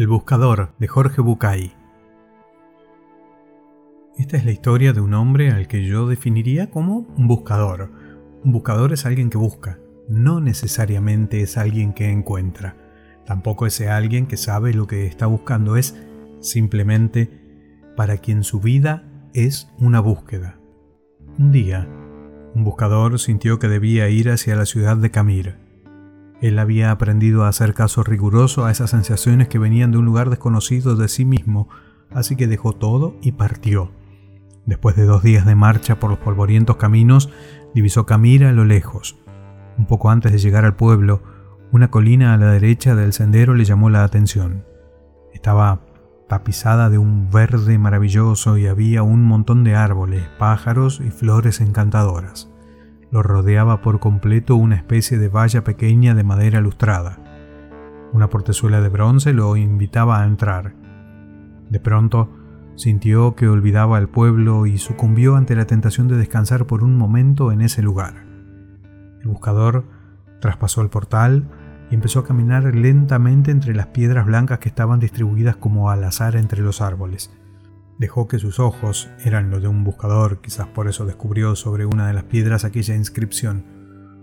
El buscador de Jorge Bucay. Esta es la historia de un hombre al que yo definiría como un buscador. Un buscador es alguien que busca, no necesariamente es alguien que encuentra. Tampoco es alguien que sabe lo que está buscando, es simplemente para quien su vida es una búsqueda. Un día, un buscador sintió que debía ir hacia la ciudad de Camir. Él había aprendido a hacer caso riguroso a esas sensaciones que venían de un lugar desconocido de sí mismo, así que dejó todo y partió. Después de dos días de marcha por los polvorientos caminos, divisó Camir a lo lejos. Un poco antes de llegar al pueblo, una colina a la derecha del sendero le llamó la atención. Estaba tapizada de un verde maravilloso y había un montón de árboles, pájaros y flores encantadoras. Lo rodeaba por completo una especie de valla pequeña de madera lustrada. Una portezuela de bronce lo invitaba a entrar. De pronto, sintió que olvidaba el pueblo y sucumbió ante la tentación de descansar por un momento en ese lugar. El buscador traspasó el portal y empezó a caminar lentamente entre las piedras blancas que estaban distribuidas como al azar entre los árboles. Dejó que sus ojos eran los de un buscador, quizás por eso descubrió sobre una de las piedras aquella inscripción.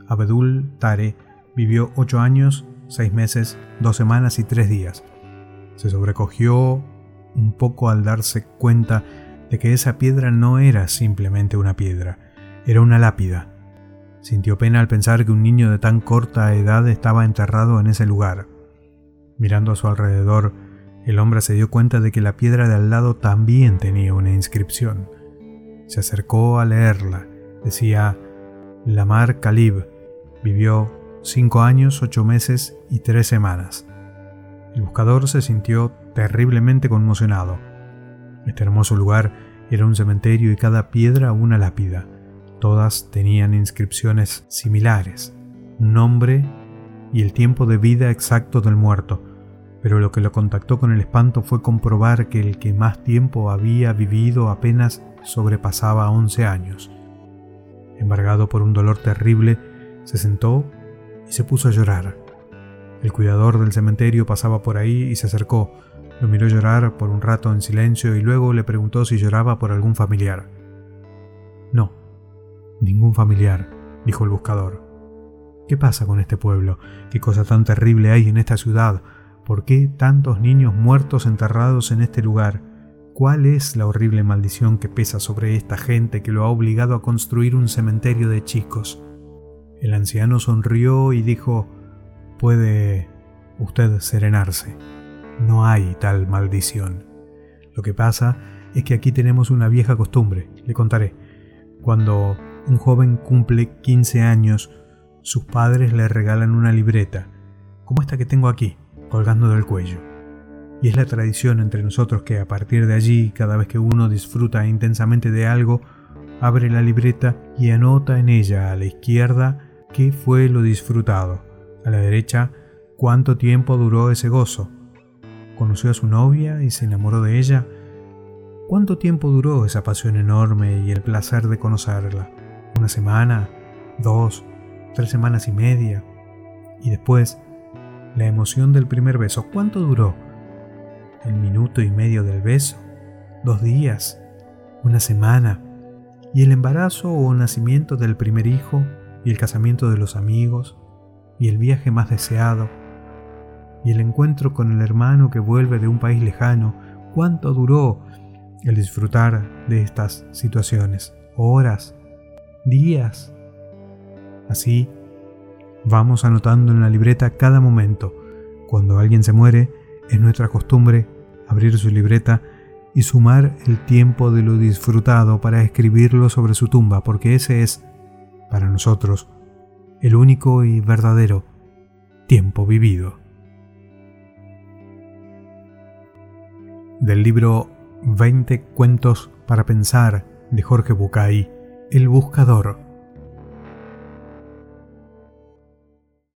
Abedul Tare vivió ocho años, seis meses, dos semanas y tres días. Se sobrecogió un poco al darse cuenta de que esa piedra no era simplemente una piedra, era una lápida. Sintió pena al pensar que un niño de tan corta edad estaba enterrado en ese lugar. Mirando a su alrededor, el hombre se dio cuenta de que la piedra de al lado también tenía una inscripción. Se acercó a leerla. Decía, Lamar Khalib vivió cinco años, ocho meses y tres semanas. El buscador se sintió terriblemente conmocionado. Este hermoso lugar era un cementerio y cada piedra una lápida. Todas tenían inscripciones similares, nombre y el tiempo de vida exacto del muerto, pero lo que lo contactó con el espanto fue comprobar que el que más tiempo había vivido apenas sobrepasaba 11 años. Embargado por un dolor terrible, se sentó y se puso a llorar. El cuidador del cementerio pasaba por ahí y se acercó, lo miró llorar por un rato en silencio y luego le preguntó si lloraba por algún familiar. No, ningún familiar, dijo el buscador. ¿Qué pasa con este pueblo? ¿Qué cosa tan terrible hay en esta ciudad? ¿Por qué tantos niños muertos enterrados en este lugar? ¿Cuál es la horrible maldición que pesa sobre esta gente que lo ha obligado a construir un cementerio de chicos? El anciano sonrió y dijo, puede usted serenarse. No hay tal maldición. Lo que pasa es que aquí tenemos una vieja costumbre, le contaré. Cuando un joven cumple 15 años, sus padres le regalan una libreta, como esta que tengo aquí colgando del cuello. Y es la tradición entre nosotros que a partir de allí, cada vez que uno disfruta intensamente de algo, abre la libreta y anota en ella a la izquierda qué fue lo disfrutado, a la derecha cuánto tiempo duró ese gozo. ¿Conoció a su novia y se enamoró de ella? ¿Cuánto tiempo duró esa pasión enorme y el placer de conocerla? ¿Una semana? ¿Dos? ¿Tres semanas y media? Y después, la emoción del primer beso, ¿cuánto duró? ¿El minuto y medio del beso? ¿Dos días? ¿Una semana? ¿Y el embarazo o nacimiento del primer hijo? ¿Y el casamiento de los amigos? ¿Y el viaje más deseado? ¿Y el encuentro con el hermano que vuelve de un país lejano? ¿Cuánto duró el disfrutar de estas situaciones? ¿Horas? ¿Días? Así Vamos anotando en la libreta cada momento. Cuando alguien se muere, es nuestra costumbre abrir su libreta y sumar el tiempo de lo disfrutado para escribirlo sobre su tumba, porque ese es, para nosotros, el único y verdadero tiempo vivido. Del libro 20 cuentos para pensar de Jorge Bucay, El Buscador